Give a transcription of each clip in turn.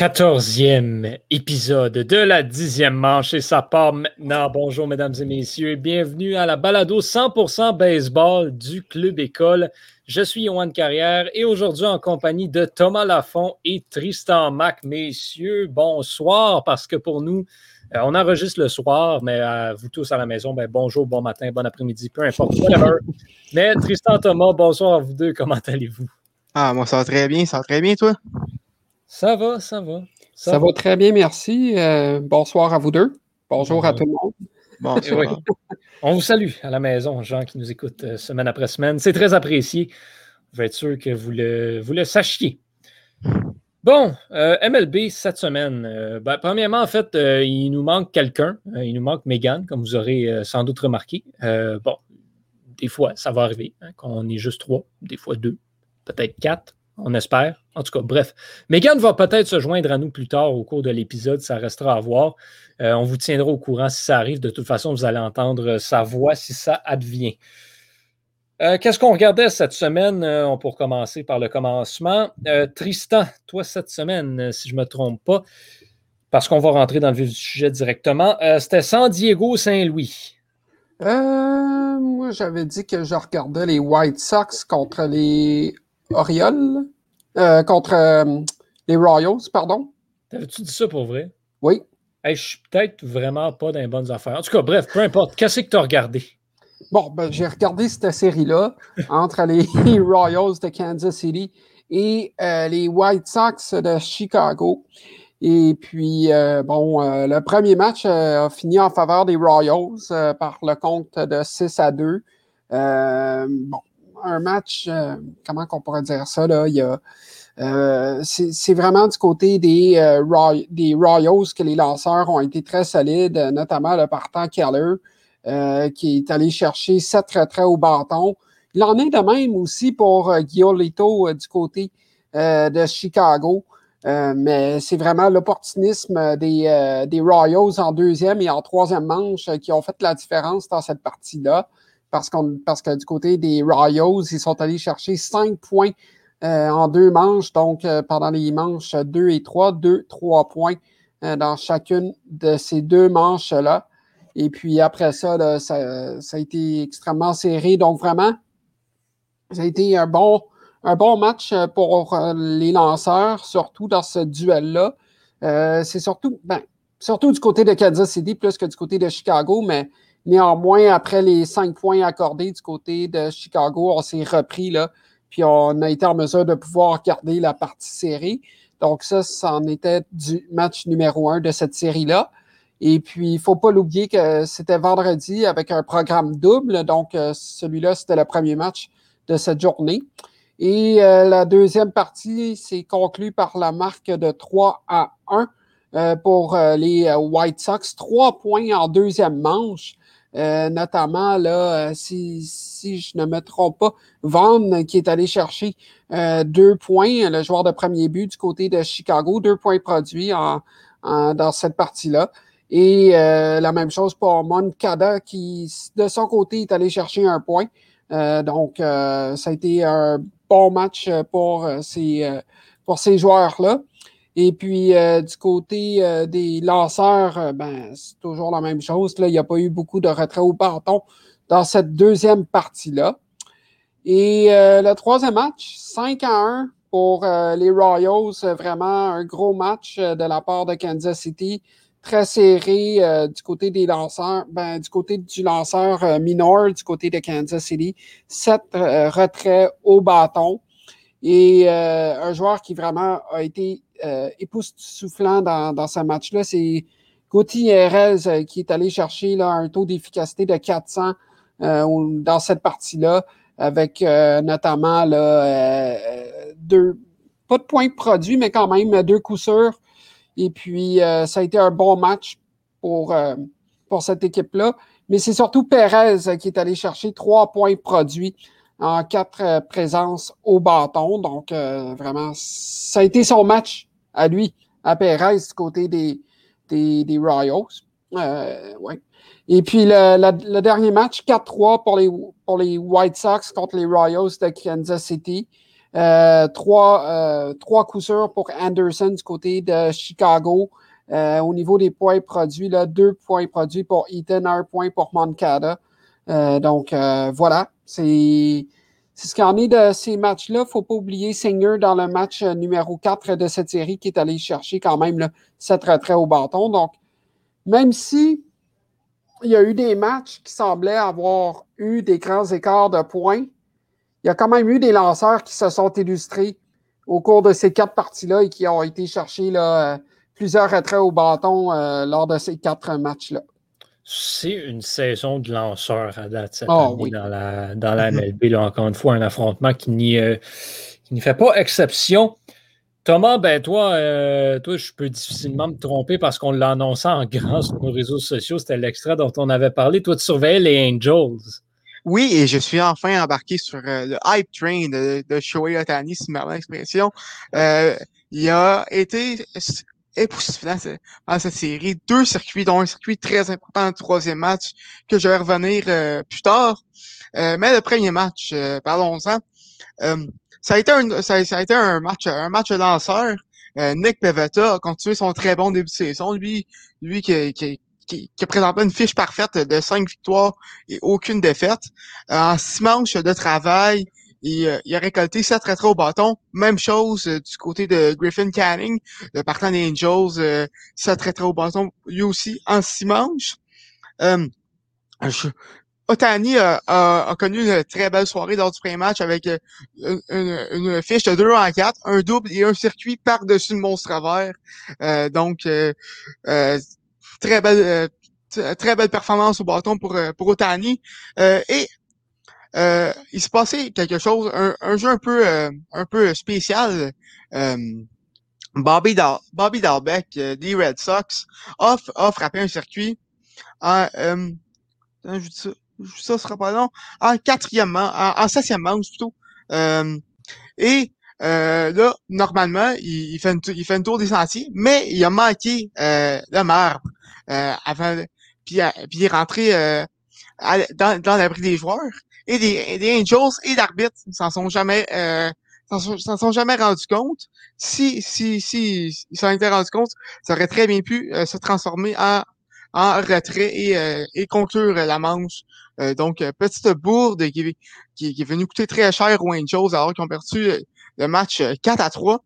quatorzième épisode de la dixième manche et ça part maintenant. Bonjour mesdames et messieurs bienvenue à la balado 100% baseball du Club École. Je suis Yohan Carrière et aujourd'hui en compagnie de Thomas Lafont et Tristan Mac. Messieurs, bonsoir parce que pour nous, euh, on enregistre le soir, mais à vous tous à la maison, ben, bonjour, bon matin, bon après-midi, peu importe, Mais Tristan, Thomas, bonsoir à vous deux, comment allez-vous? Ah, moi, ça va très bien, ça va très bien, toi? Ça va, ça va. Ça, va. très bien, merci. Euh, bonsoir à vous deux. Bonjour à tout le monde. Bonsoir. On vous salue à la maison, gens qui nous écoutent euh, semaine après semaine. C'est très apprécié. Je vais être sûr que vous le, vous le sachiez. Bon, euh, MLB cette semaine. Ben, premièrement, en fait, il nous manque quelqu'un. il nous manque Megan, comme vous aurez sans doute remarqué. bon, des fois, ça va arriver hein, qu'on est juste trois, des fois deux, peut-être quatre on espère. En tout cas, bref. Megan va peut-être se joindre à nous plus tard au cours de l'épisode, ça restera à voir. Euh, on vous tiendra au courant si ça arrive. De toute façon, vous allez entendre sa voix si ça advient. Euh, qu'est-ce qu'on regardait cette semaine? Euh, on peut commencer par le commencement. Tristan, toi, cette semaine, si je ne me trompe pas, parce qu'on va rentrer dans le vif du sujet directement, c'était San Diego-Saint-Louis. moi, j'avais dit que je regardais les White Sox contre les Orioles euh, contre euh, les Royals, pardon. T'avais-tu dit ça pour vrai? Oui. je suis peut-être vraiment pas dans les bonnes affaires. En tout cas, bref, peu importe. Qu'est-ce que tu as regardé? Bon, ben, j'ai regardé cette série-là entre les Royals de Kansas City et euh, les White Sox de Chicago. Et puis, bon, le premier match a fini en faveur des Royals par le compte de 6 à 2. bon, un match, euh, comment qu'on pourrait dire ça, là, il y a, euh, c'est vraiment du côté des, euh, des Royals que les lanceurs ont été très solides, notamment le partant Keller, qui est allé chercher sept retraits au bâton. Il en est de même aussi pour Giolito du côté de Chicago. mais c'est vraiment l'opportunisme des Royals en deuxième et en troisième manche qui ont fait la différence dans cette partie-là parce, parce que du côté des Royals, ils sont allés chercher cinq points euh, en deux manches. Donc, euh, pendant les manches 2 et 3, 2, 3 points euh, dans chacune de ces deux manches-là. Et puis après ça, ça, ça, a été extrêmement serré. Donc, vraiment, ça a été un bon, un bon match pour les lanceurs, surtout dans ce duel-là. c'est surtout, ben, surtout du côté de Kansas City plus que du côté de Chicago, mais Néanmoins, après les cinq points accordés du côté de Chicago, on s'est repris là, puis on a été en mesure de pouvoir garder la partie série. Donc, ça, c'en était du match numéro un de cette série-là. Et puis, il faut pas l'oublier que c'était vendredi avec un programme double. Donc, euh, celui-là, c'était le premier match de cette journée. Et euh, la deuxième partie s'est conclue par la marque de 3 à 1 euh, pour les White Sox. Trois points en deuxième manche. Euh, notamment, là, euh, si, si, je ne me trompe pas, Vaughn qui est allé chercher euh, deux points, le joueur de premier but du côté de Chicago, deux points produits en, dans cette partie-là. Et la même chose pour Moncada qui, de son côté, est allé chercher un point. donc, ça a été un bon match pour ces, pour ces joueurs-là. Et puis, euh, du côté euh, des lanceurs, euh, ben, c'est toujours la même chose. Là, il n'y a pas eu beaucoup de retrait au bâton dans cette deuxième partie-là. Et le troisième match, 5 à 1 pour les Royals. Vraiment un gros match de la part de Kansas City. Très serré du côté des lanceurs, ben, du côté du lanceur minor, du côté de Kansas City. Sept retraits au bâton. Et un joueur qui vraiment a été euh, époustouflant dans, dans ce match-là, c'est Gauthier Erez euh, qui est allé chercher là, un taux d'efficacité de 400 euh, dans cette partie-là, avec notamment là, deux, pas de points produits, mais quand même deux coups sûrs. Et puis, ça a été un bon match pour, pour cette équipe-là. Mais c'est surtout Perez qui est allé chercher trois points produits en quatre présences au bâton. Donc, vraiment, ça a été son match à lui, à Perez, du côté des, des, Royals. Euh, ouais. Et puis le, dernier match, 4-3 pour les, pour les White Sox contre les Royals de Kansas City. trois, trois coups sûrs pour Anderson du côté de Chicago. au niveau des points produits, là, deux points produits pour Eaton, un point pour Moncada. donc voilà, c'est c'est ce qu'il en est de ces matchs-là. Faut pas oublier Singer dans le match numéro 4 de cette série qui est allé chercher quand même cette retrait au bâton. Donc, même si il y a eu des matchs qui semblaient avoir eu des grands écarts de points, il y a quand même eu des lanceurs qui se sont illustrés au cours de ces quatre parties-là et qui ont été chercher là, plusieurs retraits au bâton euh, lors de ces quatre matchs-là. C'est une saison de lanceurs à date cette ah année dans, la, dans la MLB. Là, encore une fois, un affrontement qui n'y euh, fait pas exception. Thomas, ben toi, euh, toi, je peux difficilement me tromper parce qu'on l'a annoncé en grand sur nos réseaux sociaux. C'était l'extrait dont on avait parlé. Toi, tu surveillais les Angels. Oui, et je suis enfin embarqué sur euh, le hype train de, de Shohei Otani, si ma expression. il a été époustouflant dans cette série. Deux circuits, dont un circuit très important le troisième match, que je vais revenir euh, plus tard. Euh, mais le premier match, euh, parlons-en. ça a été un ça, a été un match un match lanceur. Nick Pevetta a continué son très bon début de saison. Lui, lui qui, qui, qui, qui une fiche parfaite de cinq victoires et aucune défaite. en six manches de travail, euh, il, a récolté 7 retraits au bâton. Même chose euh, du côté de Griffin Canning, le partant des Angels, euh, 7 retraits au bâton, lui aussi, en 6 manches. Euh, Otani a, connu une très belle soirée lors du premier match avec une, une, fiche de 2 en 4, un double et un circuit par-dessus le monstre vert. donc, très belle très belle performance au bâton pour, pour Otani. et euh, il se passait quelque chose, un, jeu un peu euh, un peu spécial. Euh, Bobby, Bobby Dalbeck des Red Sox a, frappé un circuit en je dis ça, ça sera pas long, en quatrième en, en septième manche plutôt. et là, normalement, il, fait une, il fait une tour des sentiers, mais il a manqué le marbre avant, puis, puis il est rentré dans, dans l'abri des joueurs et des, Angels et l'arbitre s'en sont jamais euh, s'en sont, jamais rendus compte. Si, si, si, s'en étaient rendus compte, ça aurait très bien pu euh, se transformer en, en retrait et, euh, et conclure la manche. Euh, donc, petite bourde qui, qui, qui, est venue coûter très cher aux Angels alors qu'ils ont perdu le match 4 à 3.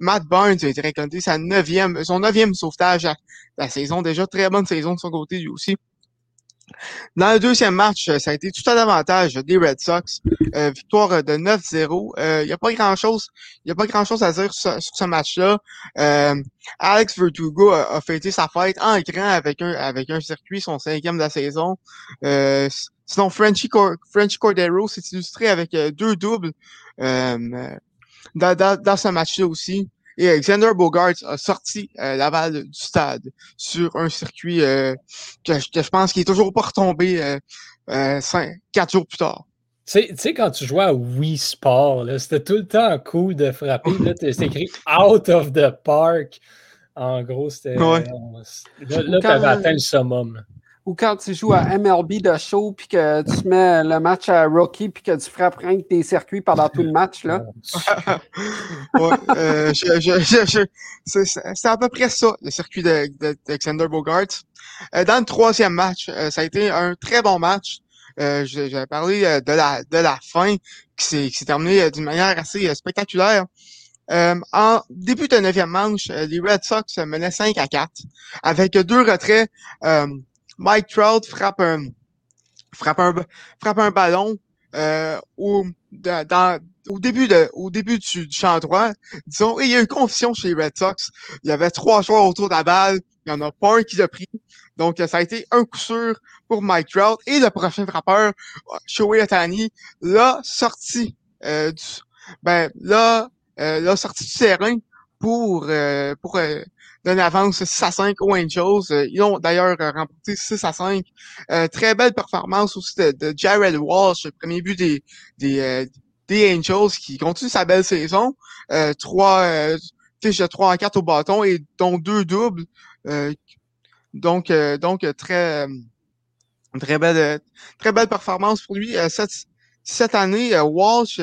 Matt Barnes a été récolté sa neuvième, son neuvième sauvetage à la saison. Déjà très bonne saison de son côté lui aussi. Dans le deuxième match, euh, ça a été tout à l'avantage des Red Sox. Euh, victoire de 9-0. Il euh, n'y a pas grand-chose il a pas grand-chose à dire sur, ce match-là. Alex Verdugo a, fêté sa fête en grand avec un avec un circuit, son cinquième de la saison. sinon, Frenchy, Cordero s'est illustré avec deux doubles dans, dans ce match-là aussi. Et Alexander Bogart a sorti euh, Laval du stade sur un circuit euh, que, je pense qu'il est toujours pas retombé euh, euh quatre jours plus tard. Tu sais, quand tu jouais à Wii Sport, c'était tout le temps cool de frapper. C'était écrit Out of the Park. En gros, c'était. Ouais. Là, tu avais atteint le summum ou quand tu joues à MLB de show puis que tu mets le match à Rocky puis que tu frappes rien que tes circuits pendant tout le match là? Euh, c'est à peu près ça le circuit d'Alexander de, Bogart. Euh, dans le troisième match, euh, ça a été un très bon match. J'avais parlé de la de la fin qui s'est terminée d'une manière assez spectaculaire. en début de neuvième manche, les Red Sox menaient 5 à 4 avec deux retraits. Mike Trout frappe un, frappe un, frappe un ballon euh, au, au début de, au début du, champ droit, disons, et il y a eu confusion chez les Red Sox. Il y avait trois joueurs autour de la balle, il y en a pas un qui l'a pris. Donc, ça a été un coup sûr pour Mike Trout. Et le prochain frappeur, Shohei Otani, l'a sorti euh, du, ben, là, euh, l'a sorti du terrain pour, euh, pour euh, donner avance 6 à 5 aux Angels. Euh, ils ont d'ailleurs remporté 6 à 5. très belle performance aussi de, Jared Walsh, premier but des, des, des Angels qui continue sa belle saison. trois fiches de 3 à 4 au bâton et dont deux doubles. donc, donc très très belle très belle performance pour lui. cette, cette année, Walsh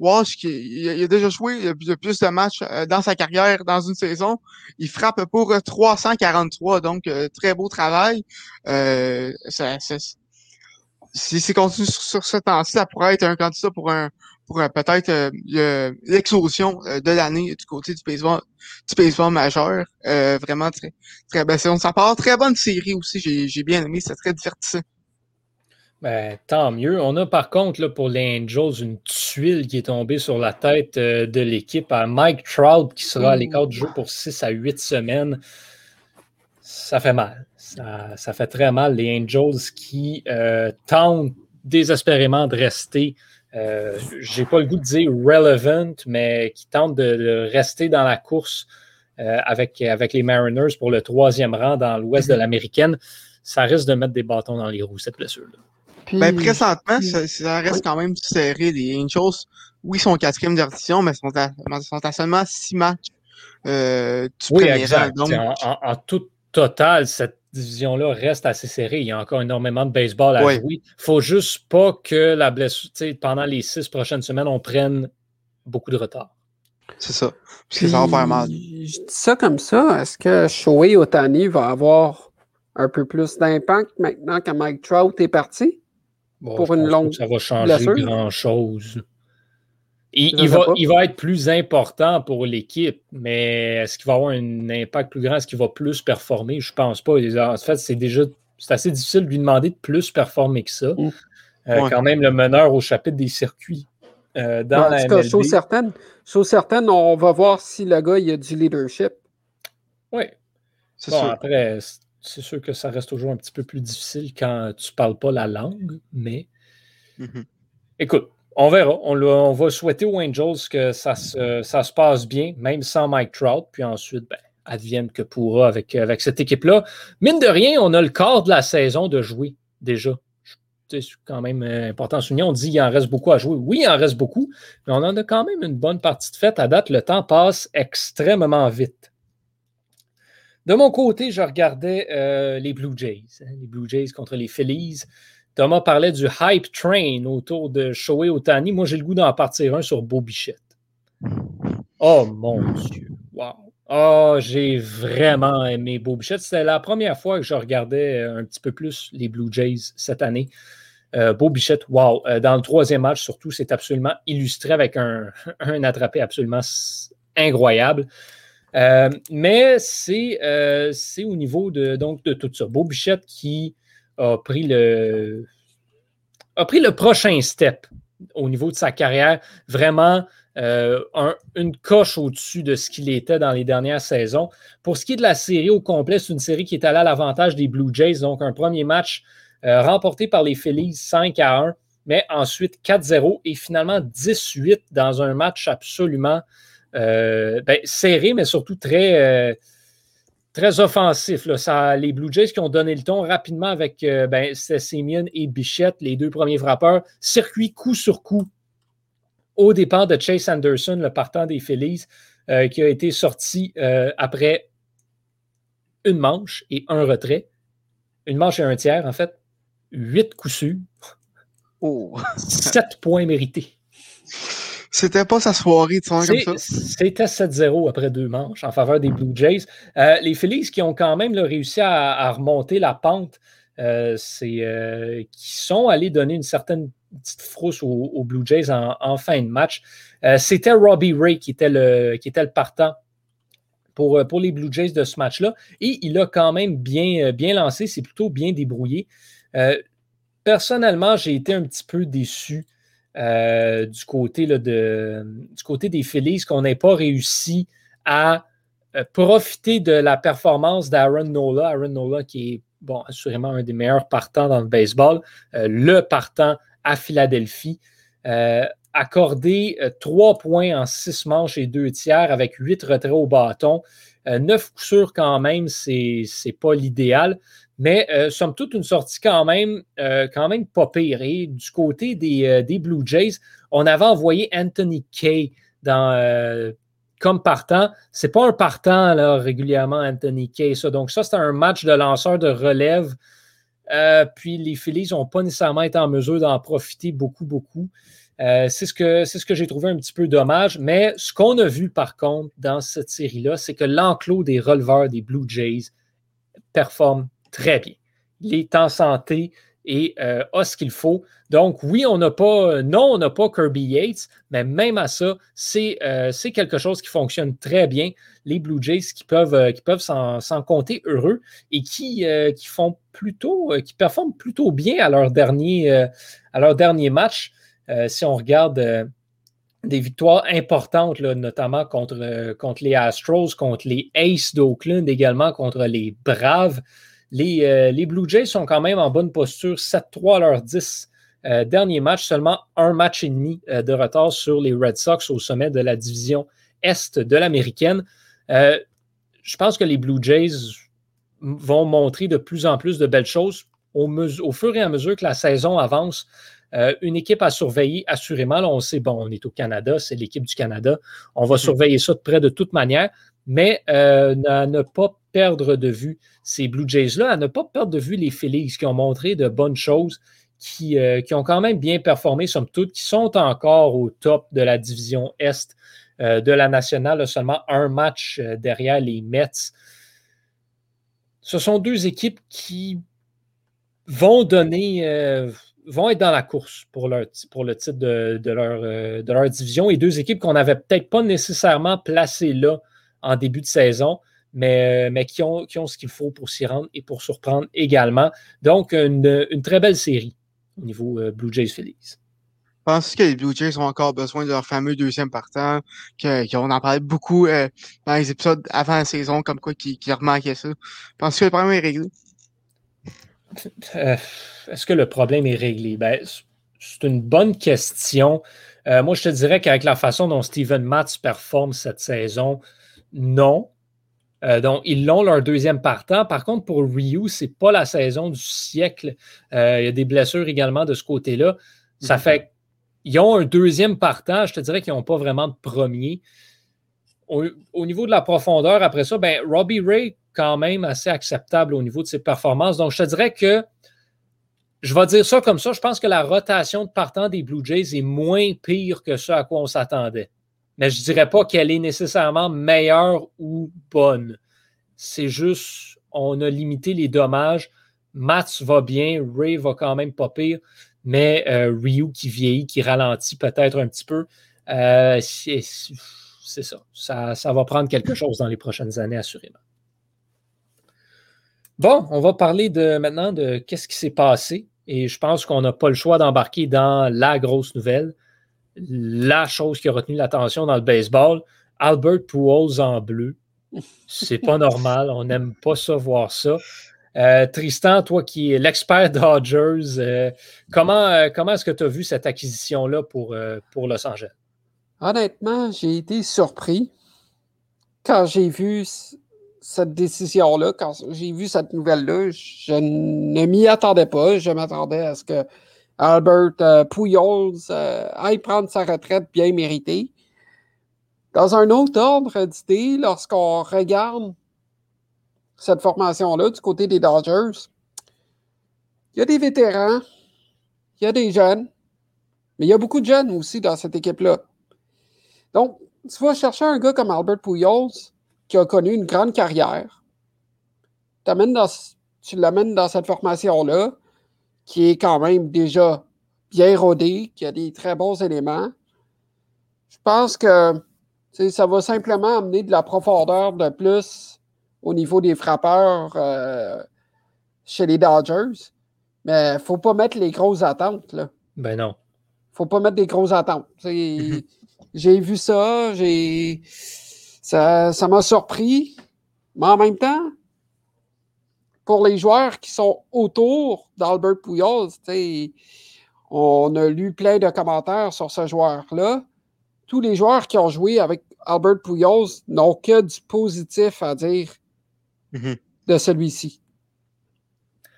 Walsh, qui, il, a déjà joué il plus de matchs dans sa carrière dans une saison. Il frappe pour 343, donc très beau travail. ça, si c'est continue sur, ce temps-ci, ça pourrait être un candidat pour un pour peut-être euh, euh, de l'année du côté du baseball du baseball majeur. Euh, vraiment très très belle saison. Ça part très bonne série aussi. J'ai bien aimé. C'est très divertissant. Ben, tant mieux. On a par contre pour les Angels une tuile qui est tombée sur la tête de l'équipe à Mike Trout qui sera à l'écart du jeu pour 6 à 8 semaines. Ça fait mal. Ça, fait très mal. Les Angels qui euh, tentent désespérément de rester, euh, j'ai pas le goût de dire relevant, mais qui tentent de, rester dans la course euh, avec, avec les Mariners pour le troisième rang dans l'ouest de l'américaine. Ça risque de mettre des bâtons dans les roues, cette blessure-là. Ben, présentement, ça, reste quand même serré. Les Angels, oui, ils sont quatrième division, mais sont à, sont à seulement six matchs euh, du oui, exact. en, en, tout total, cette division-là reste assez serrée. Il y a encore énormément de baseball à jouer. Il ne faut juste pas que la blessure, pendant les six prochaines semaines, on prenne beaucoup de retard. C'est ça. Parce que ça va faire mal. Je dis ça comme ça. Est-ce que Shohei Otani va avoir un peu plus d'impact maintenant que Mike Trout est parti? Pour une longue. ça va changer grand-chose. Il, va, il, va, être plus important pour l'équipe, mais est-ce qu'il va avoir un impact plus grand? Est-ce qu'il va plus performer? Je ne pense pas. En fait, c'est déjà c'est assez difficile de lui demander de plus performer que ça. Mm. Euh, quand même, le meneur au chapitre des circuits euh, dans la MLB. Chose certaine, certaine, on va voir si le gars il a du leadership. Oui. C'est bon, Après, c'est sûr que ça reste toujours un petit peu plus difficile quand tu ne parles pas la langue, mais mm-hmm. écoute, on verra. On, va souhaiter aux Angels que ça se, passe bien, même sans Mike Trout. Puis ensuite, ben, advienne que pourra avec, avec cette équipe-là. Mine de rien, on a le quart de la saison de jouer déjà. C'est quand même important à souligner. On dit qu'il en reste beaucoup à jouer. Oui, il en reste beaucoup, mais on en a quand même une bonne partie de fête. À date, le temps passe extrêmement vite. De mon côté, je regardais euh, les Blue Jays. Hein, les Blue Jays contre les Phillies. Thomas parlait du hype train autour de Shohei Otani. Moi, j'ai le goût d'en partir un sur Beau Bichette. Oh mon Dieu. Wow. Oh, j'ai vraiment aimé Beau Bichette. C'était la première fois que je regardais un petit peu plus les Blue Jays cette année. Euh, Beau Bichette, wow. Euh, dans le troisième match, surtout, c'est absolument illustré avec un, un attrapé absolument incroyable. Euh, mais c'est au niveau de, donc, de tout ça. Beau Bichette qui a pris le, a pris le prochain step au niveau de sa carrière, vraiment euh, une coche au-dessus de ce qu'il était dans les dernières saisons. Pour ce qui est de la série au complet, c'est une série qui est allée à l'avantage des Blue Jays, donc un premier match euh, remporté par les Phillies 5 à 1, mais ensuite 4-0 et finalement 18 dans un match absolument euh, ben, serré, mais surtout très très offensif. Là. Ça, les Blue Jays qui ont donné le ton rapidement avec euh, ben, et Bichette, les deux premiers frappeurs, circuit coup sur coup au départ de Chase Anderson, le partant des Phillies, euh, qui a été sorti euh, après une manche et un retrait. Une manche et un tiers, en fait. Huit coups sûrs. Oh. Sept points mérités. C'était pas sa soirée, tu comme ça? C'était 7-0 après deux manches en faveur des Blue Jays. Euh, les Phillies qui ont quand même réussi à, remonter la pente, euh, c'est euh, qui sont allés donner une certaine petite frousse aux, Blue Jays en, fin de match. C'était Robbie Ray qui était le, qui était le partant pour, pour les Blue Jays de ce match-là. Et il a quand même bien, bien lancé, c'est plutôt bien débrouillé. personnellement, j'ai été un petit peu déçu euh, du, côté, de, du des Phillies qu'on n'ait pas réussi à euh, profiter de la performance d'Aaron Nola. Aaron Nola qui est bon, assurément un des meilleurs partants dans le baseball, euh, le partant à Philadelphie. accordé trois points en six manches et deux tiers avec huit retraits au bâton. neuf coups sûrs quand même, c'est n'est pas l'idéal. Mais euh, somme toute, une sortie quand même, euh, quand même pas pire. Et du côté des, euh, Blue Jays, on avait envoyé Anthony Kay euh, comme partant. C'est pas un partant régulièrement, Anthony Kay. Ça. Donc, ça, c'était un match de lanceur de relève. puis les Phillies n'ont pas nécessairement été en mesure d'en profiter beaucoup, beaucoup. C'est ce que, ce que j'ai trouvé un petit peu dommage. Mais ce qu'on a vu par contre dans cette série-là, c'est que l'enclos des releveurs des Blue Jays performe très bien. Il est en santé et euh, a ce qu'il faut. Donc, oui, on n'a pas, non, on n'a pas Kirby Yates, mais même à ça, c'est euh, quelque chose qui fonctionne très bien. Les Blue Jays qui peuvent, qui peuvent s'en compter heureux et qui, font plutôt, qui performent plutôt bien à leur dernier, match. Euh, si on regarde euh, des victoires importantes, notamment contre, euh, contre les Astros, contre les Aces d'Oakland, également contre les Braves. Les, les, Blue Jays sont quand même en bonne posture, 7-3 à leur 10 dernier match, seulement un match et demi de retard sur les Red Sox au sommet de la division Est de l'américaine. je pense que les Blue Jays vont montrer de plus en plus de belles choses au, au fur et à mesure que la saison avance. Euh, une équipe à surveiller, assurément. Là, on sait, bon, on est au Canada, c'est l'équipe du Canada. On va mhm. surveiller ça de près de toute manière, mais euh, à ne pas perdre de vue ces Blue Jays-là, à ne pas perdre de vue les Phillies qui ont montré de bonnes choses, qui, euh, qui ont quand même bien performé, somme toute, qui sont encore au top de la division Est de la nationale, seulement un match derrière les Mets. Ce sont deux équipes qui vont donner vont être dans la course pour, leur, pour le titre de, leur, euh, de leur division et deux équipes qu'on n'avait peut-être pas nécessairement placées là en début de saison, mais, euh, mais qui, ont, qui ont ce qu'il faut pour s'y rendre et pour surprendre également. Donc, une, très belle série au niveau euh, Blue Jays Phillies. Penses-tu que les Blue Jays ont encore besoin de leur fameux deuxième partant, qu'on en parlait beaucoup dans les épisodes avant la saison, comme quoi qui, qui remarquaient ça? Penses-tu que le problème est réglé? Euh, est-ce que le problème est réglé? Ben, c'est une bonne question. Euh, moi, je te dirais qu'avec la façon dont Steven Matz performe cette saison, non. Euh, donc, ils l'ont leur deuxième partant. Par contre, pour Ryu, ce n'est pas la saison du siècle. il y a des blessures également de ce côté-là. Ça mhm. fait qu'ils ont un deuxième partant. Je te dirais qu'ils n'ont pas vraiment de premier. Au, au, niveau de la profondeur, après ça, ben, Robbie Ray quand même assez acceptable au niveau de ses performances. Donc, je te dirais que je vais dire ça comme ça. Je pense que la rotation de partant des Blue Jays est moins pire que ce à quoi on s'attendait. Mais je ne dirais pas qu'elle est nécessairement meilleure ou bonne. C'est juste, on a limité les dommages. Mats va bien, Ray va quand même pas pire, mais euh, Ryu qui vieillit, qui ralentit peut-être un petit peu, euh, c'est ça. ça. Ça va prendre quelque chose dans les prochaines années, assurément. Bon, on va parler de, maintenant de qu'est-ce qui s'est passé. Et je pense qu'on n'a pas le choix d'embarquer dans la grosse nouvelle, la chose qui a retenu l'attention dans le baseball. Albert Pujols en bleu. C'est pas normal. On n'aime pas ça voir ça. Euh, Tristan, toi qui es l'expert Dodgers, euh, comment, euh, comment est-ce que tu as vu cette acquisition-là pour, pour Los Angeles? Honnêtement, j'ai été surpris quand j'ai vu cette décision-là, quand j'ai vu cette nouvelle-là, je ne m'y attendais pas. Je m'attendais à ce que Albert euh, Pujols euh, aille prendre sa retraite bien méritée. Dans un autre ordre d'idée, lorsqu'on regarde cette formation-là du côté des Dodgers, il y a des vétérans, il y a des jeunes, mais il y a beaucoup de jeunes aussi dans cette équipe-là. Donc, tu vas chercher un gars comme Albert Pujols, qui a connu une grande carrière. Tu l'amènes dans cette formation-là, qui est quand même déjà bien rodée, qui a des très bons éléments. Je pense que ça va simplement amener de la profondeur de plus au niveau des frappeurs euh, chez les Dodgers. Mais il ne faut pas mettre les grosses attentes. Là. Ben non. faut pas mettre des grosses attentes. j'ai vu ça, j'ai ça, m'a surpris, mais en même temps, pour les joueurs qui sont autour d'Albert Pujols, on a lu plein de commentaires sur ce joueur-là. Tous les joueurs qui ont joué avec Albert Pujols n'ont que du positif à dire mm-hmm. de celui-ci.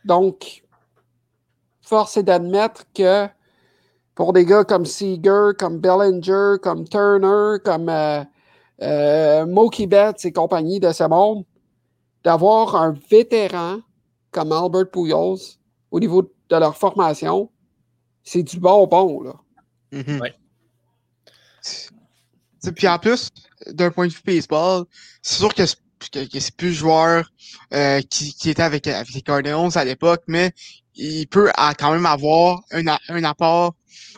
Donc, force est d'admettre que pour des gars comme Seager, comme Bellinger, comme Turner, comme euh, euh, Mookie Betts et compagnie de ce monde, d'avoir un vétéran comme Albert Pujols au niveau de leur formation, c'est du bonbon, là. Mm Puis en plus, d'un point de vue baseball, c'est sûr que c'est plus le joueur euh, qui, qui, était avec, avec les Cardinals à l'époque, mais il peut quand même avoir un, un apport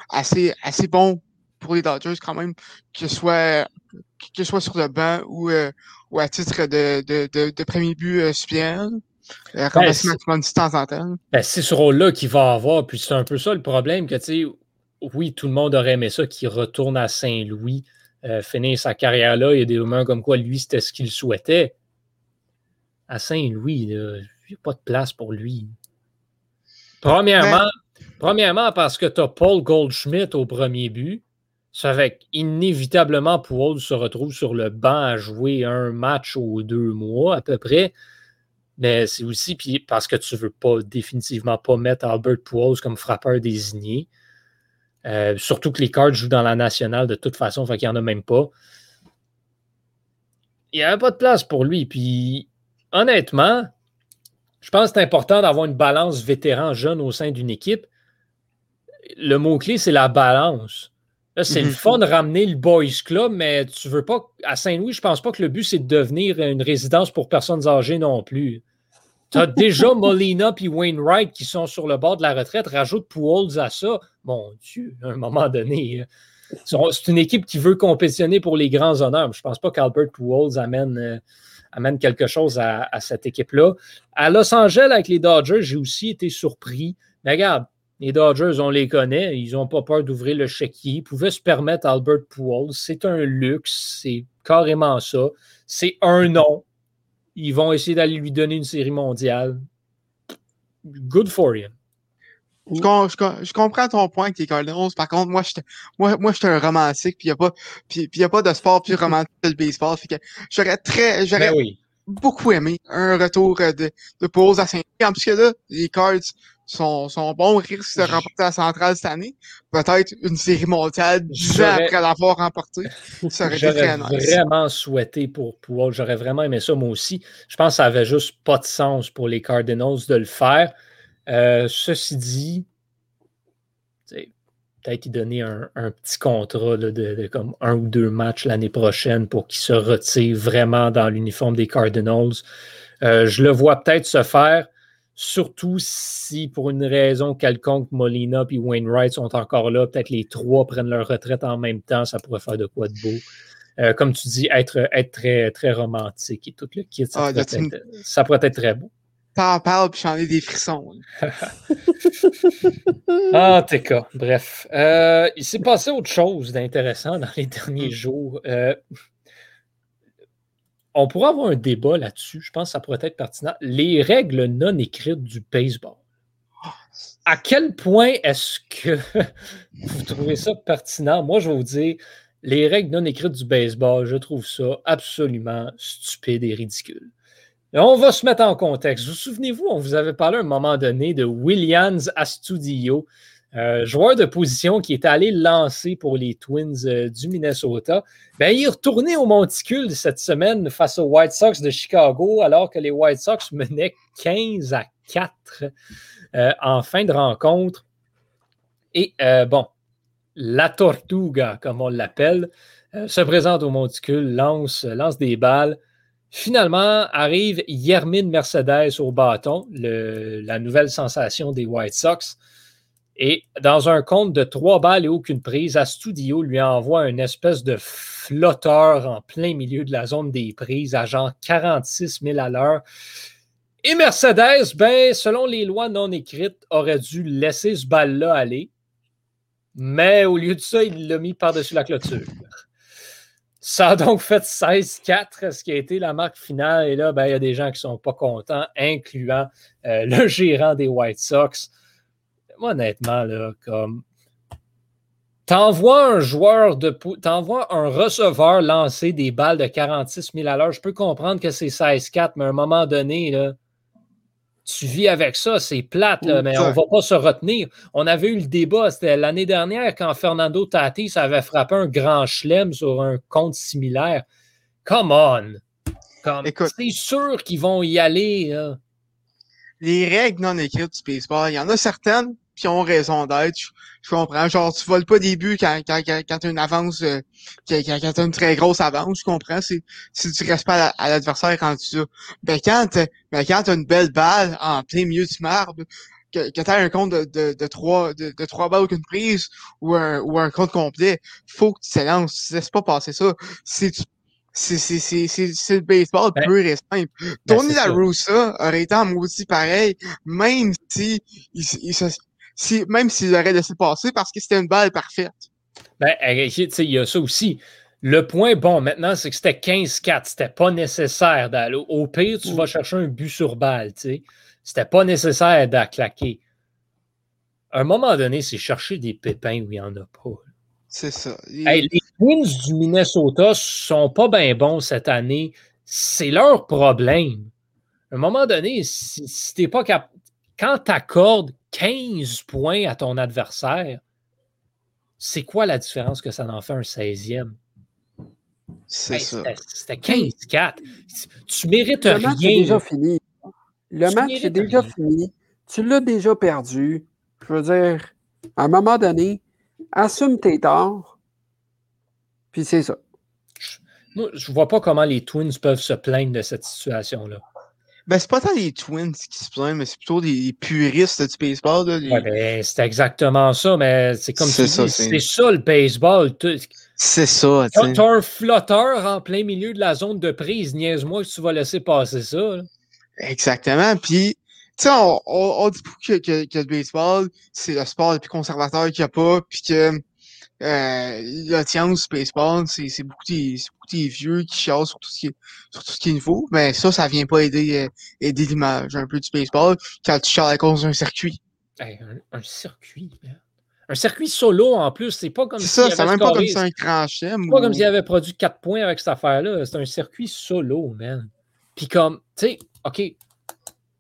assez, assez bon pour les Dodgers quand même, que ce soit, que soit sur le banc ou, euh, ou à titre de, de, de, de premier but euh, suppléant. Euh, ben, de temps en temps. Ben, c'est ce rôle-là qu'il va avoir. Puis c'est un peu ça le problème que, tu sais, oui, tout le monde aurait aimé ça qu'il retourne à Saint-Louis, euh, finir sa carrière là. Il y a des rumeurs comme quoi lui, c'était ce qu'il souhaitait. À Saint-Louis, il n'y a pas de place pour lui. Premièrement, premièrement parce que tu as Paul Goldschmidt au premier but. Ça fait qu'inévitablement, Paul se retrouve sur le banc à jouer un match ou deux mois à peu près. Mais c'est aussi parce que tu ne veux pas définitivement pas mettre Albert Pujols comme frappeur désigné. Euh, surtout que les Cards jouent dans la nationale de toute façon, fait qu'il n'y en a même pas. Il n'y avait pas de place pour lui. Puis honnêtement, je pense que c'est important d'avoir une balance vétéran-jeune au sein d'une équipe. Le mot-clé, c'est la balance. Là, c'est le mhm. fun de ramener le Boys Club, mais tu veux pas. À Saint-Louis, je pense pas que le but, c'est de devenir une résidence pour personnes âgées non plus. Tu as déjà Molina et Wainwright qui sont sur le bord de la retraite. Rajoute Pujols à ça. Mon Dieu, à un moment donné. C'est une équipe qui veut compétitionner pour les grands honneurs. Je ne pense pas qu'Albert amène. Euh, amène quelque chose à, cette équipe-là. À Los Angeles, avec les Dodgers, j'ai aussi été surpris. Mais regarde, les Dodgers, on les connaît, ils n'ont pas peur d'ouvrir le chéquier. Ils pouvaient se permettre Albert Pujols. C'est un luxe, c'est carrément ça. C'est un nom. Ils vont essayer d'aller lui donner une série mondiale. Good for you. Je, comprends ton point avec les Cardinals. Par contre, moi, je moi, moi, un romantique, puis il n'y a, pas, y a pas de sport plus romantique que le baseball. Fait que j'aurais très, j'aurais ben beaucoup aimé un retour de, de pause à 5 ans. Puisque là, les Cards sont, sont bons, risquent de remporter la centrale cette année. Peut-être une série mondiale dix ans après l'avoir remporté. Ça aurait été très nice. vraiment souhaité pour pouvoir, j'aurais vraiment aimé ça moi aussi. Je pense que ça avait juste pas de sens pour les Cardinals de le faire. Euh, ceci dit, peut-être y donner un, petit contrat de, comme un ou deux matchs l'année prochaine pour qu'il se retire vraiment dans l'uniforme des Cardinals. Euh, je le vois peut-être se faire, surtout si pour une raison quelconque, Molina et Wainwright sont encore là. Peut-être les trois prennent leur retraite en même temps, ça pourrait faire de quoi de beau. Euh, comme tu dis, être, être très, très romantique et tout le kit, ça, ah, ça pourrait être très beau t'en parles puis j'en ai des frissons. ah, t'es cas. Bref. Euh, il s'est passé autre chose d'intéressant dans les derniers mm. jours. Euh, on pourrait avoir un débat là-dessus. Je pense que ça pourrait être pertinent. Les règles non écrites du baseball. À quel point est-ce que vous trouvez ça pertinent? Moi, je vais vous dire, les règles non écrites du baseball, je trouve ça absolument stupide et ridicule. On va se mettre en contexte. Vous souvenez-vous, on vous avait parlé à un moment donné de Williams Astudillo, euh, joueur de position qui est allé lancer pour les Twins euh, du Minnesota. Ben, il est retourné au monticule cette semaine face aux White Sox de Chicago, alors que les White Sox menaient 15 à 4 euh, en fin de rencontre. Et bon, la Tortuga, comme on l'appelle, se présente au monticule, lance, lance des balles. Finalement, arrive Yermin Mercedes au bâton, la nouvelle sensation des White Sox. Et dans un compte de trois balles et aucune prise, Astudio lui envoie une espèce de flotteur en plein milieu de la zone des prises à genre 46 000 à l'heure. Et Mercedes, ben, selon les lois non écrites, aurait dû laisser ce balle-là aller. Mais au lieu de ça, il l'a mis par-dessus la clôture. Ça a donc fait 16-4, ce qui a été la marque finale? Et là, ben, il y a des gens qui ne sont pas contents, incluant euh, le gérant des White Sox. Moi, honnêtement, là, comme. T'envoies un joueur de. T'envoies un receveur lancer des balles de 46 000 à l'heure. Je peux comprendre que c'est 16-4, mais à un moment donné, là, tu vis avec ça, c'est plate, mais on ne va pas se retenir. On avait eu le débat, c'était l'année dernière quand Fernando Tatis avait frappé un grand chelem sur un compte similaire. Come on! C'est sûr qu'ils vont y aller. Les règles non écrites du baseball, il y en a certaines puis ont raison d'être. Je, comprends. Genre, tu voles pas des buts quand, quand, quand, quand tu as une avance, euh, quand, quand tu as une très grosse avance, je comprends. Si, si tu restes pas à, l'adversaire quand tu as. Ben quand, ben quand t'as une belle balle en plein milieu du marbre, que, que tu as un compte de, de, de, trois, de, de trois balles aucune prise ou un, ou un compte complet, faut que tu t'élances. Tu laisses pas passer ça. Si tu c'est le baseball ben, pur et simple. Ben, Tony La Russa aurait été en maudit pareil, même si, il, si même s'il aurait laissé passer parce que c'était une balle parfaite. Ben, il y a ça aussi. Le point, bon, maintenant, c'est que c'était 15-4. C'était pas nécessaire d'aller. Au pire, tu vas chercher un but sur balle, sais. C'était pas nécessaire d'à claquer. À un moment donné, c'est chercher des pépins où il n'y en a pas. C'est ça. les Twins du Minnesota sont pas bien bons cette année. C'est leur problème. À un moment donné, si, t'es pas capable. Quand tu accordes 15 points à ton adversaire, c'est quoi la différence que ça en fait un 16e? C'est ça. C'était 15-4. Tu mérites rien. Le match est déjà fini. Le match est déjà fini. Tu l'as déjà perdu. Je veux dire, à un moment donné, assume tes torts, puis c'est ça. Moi, je vois pas comment les Twins peuvent se plaindre de cette situation-là. Ben, c'est pas tant les Twins qui se plaignent, mais c'est plutôt des puristes du baseball. Là, ben, c'est exactement ça, mais c'est comme c'est ça, c'est ça le baseball. C'est ça. Quand t'as un flotteur en plein milieu de la zone de prise, niaise-moi que tu vas laisser passer ça. Exactement. Puis, tu sais, on, on, dit que, que, que, le baseball, c'est le sport le plus conservateur qu'il n'y a pas, puis que euh, l'audience baseball, c'est beaucoup, des, beaucoup des vieux qui chialent sur tout ce qui est, sur tout ce qui est nouveau. Mais ça, ça vient pas aider, euh, aider l'image un peu du baseball quand tu chiales à cause d'un circuit. un, circuit, Un circuit solo en plus, c'est pas comme si. C'est ça, c'est même pas comme si un crachet. C'est pas comme s'il avait produit 4 points avec cette affaire-là. C'est un circuit solo, man. Puis comme, tu sais, OK,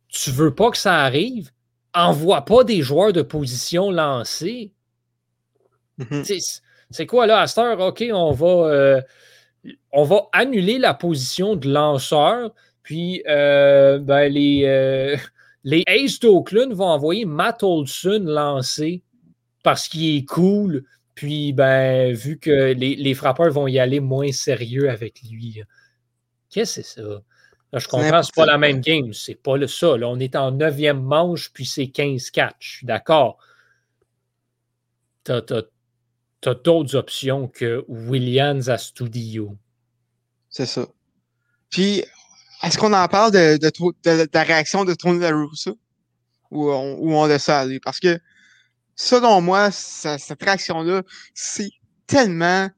tu veux pas que ça arrive, envoie pas des joueurs de position lancés. Mm-hmm. C'est quoi là, à cette heure? OK, on va, euh, on va annuler la position de lanceur, puis euh, ben, les, euh, les Ace d'Oakland vont envoyer Matt Olson lancer parce qu'il est cool, puis ben, vu que les, les, frappeurs vont y aller moins sérieux avec lui. Qu'est-ce que c'est ça? je comprends, c'est pas la même game. C'est pas le ça. on est en neuvième manche, puis c'est 15-4. Je suis d'accord. Tu as, d'autres options que Williams à Studio. C'est ça. Puis, est-ce qu'on en parle de, la réaction de Tony La Ou on, ou on laisse ça aller? Parce que, selon moi, cette réaction-là, c'est tellement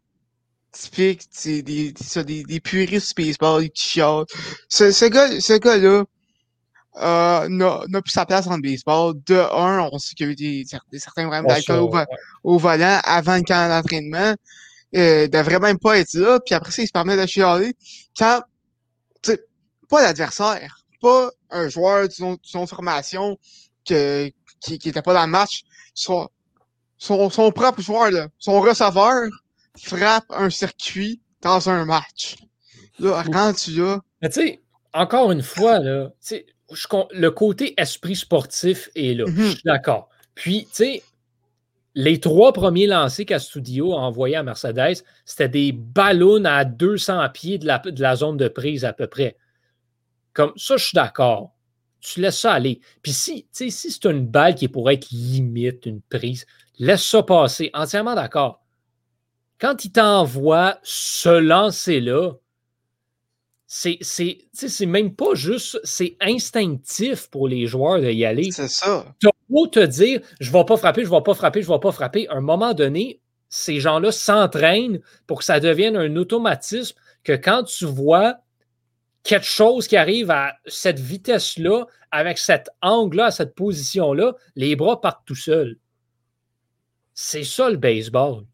typique, des, des, des, puristes baseball qui chialent. Ce, ce gars, ce gars-là, euh, n'a plus sa place en baseball. De un, on sait qu'il y a eu des, certains problèmes d'alcool au, au, volant avant le camp d'entraînement. Euh, devrait même pas être là. Puis après ça, il se permet de chialer. Quand, pas l'adversaire, pas un joueur de son, formation que, qui, qui était pas dans le match, son, son, son propre joueur, là, son receveur, frappe un circuit dans un match. Là, quand tu as. Mais tu sais, encore une fois, là, le côté esprit sportif est là. Je suis mhm. d'accord. Puis, tu sais, les trois premiers lancés qu'Astudio a envoyés à Mercedes, c'était des ballons à 200 pieds de la, de la zone de prise à peu près. Comme ça, je suis d'accord. Tu laisses ça aller. Puis si, si c'est une balle qui pourrait être limite, une prise, laisse ça passer. Entièrement d'accord quand il t'envoie ce lancer-là, c'est, c'est, même pas juste, c'est instinctif pour les joueurs d'y aller. C'est ça. Tu beau te dire, je vais pas frapper, je vais pas frapper, je vais pas frapper. À un moment donné, ces gens-là s'entraînent pour que ça devienne un automatisme que quand tu vois quelque chose qui arrive à cette vitesse-là, avec cet angle-là, à cette position-là, les bras partent tout seuls. C'est ça le baseball.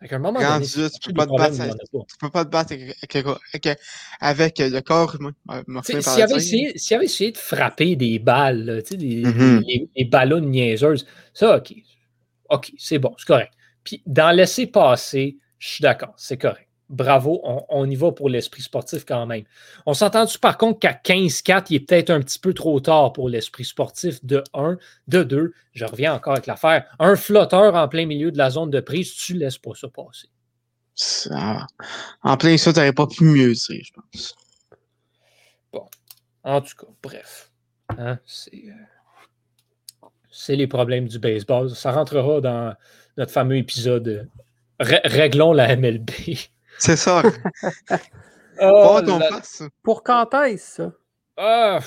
Avec un moment donné, tu, peux pas te battre, tu peux pas te battre avec, avec, le corps humain. S'il avait, essayé, avait essayé de frapper des balles, des, mm-hmm. des, ballons niaiseuses, ça, OK. OK, c'est bon, c'est correct. Puis d'en laisser passer, je suis d'accord, c'est correct. Bravo, on, y va pour l'esprit sportif quand même. On s'entend-tu par contre qu'à 15-4, il est peut-être un petit peu trop tard pour l'esprit sportif de 1, de 2. Je reviens encore avec l'affaire. Un flotteur en plein milieu de la zone de prise, tu laisses pas ça passer. en plein ça, tu n'aurais pas pu mieux dire, je pense. Bon. En tout cas, bref. Hein, euh, c'est les problèmes du baseball. Ça rentrera dans notre fameux épisode euh, Réglons la MLB. C'est ça. oh, Pour quand est-ce ça? Ah,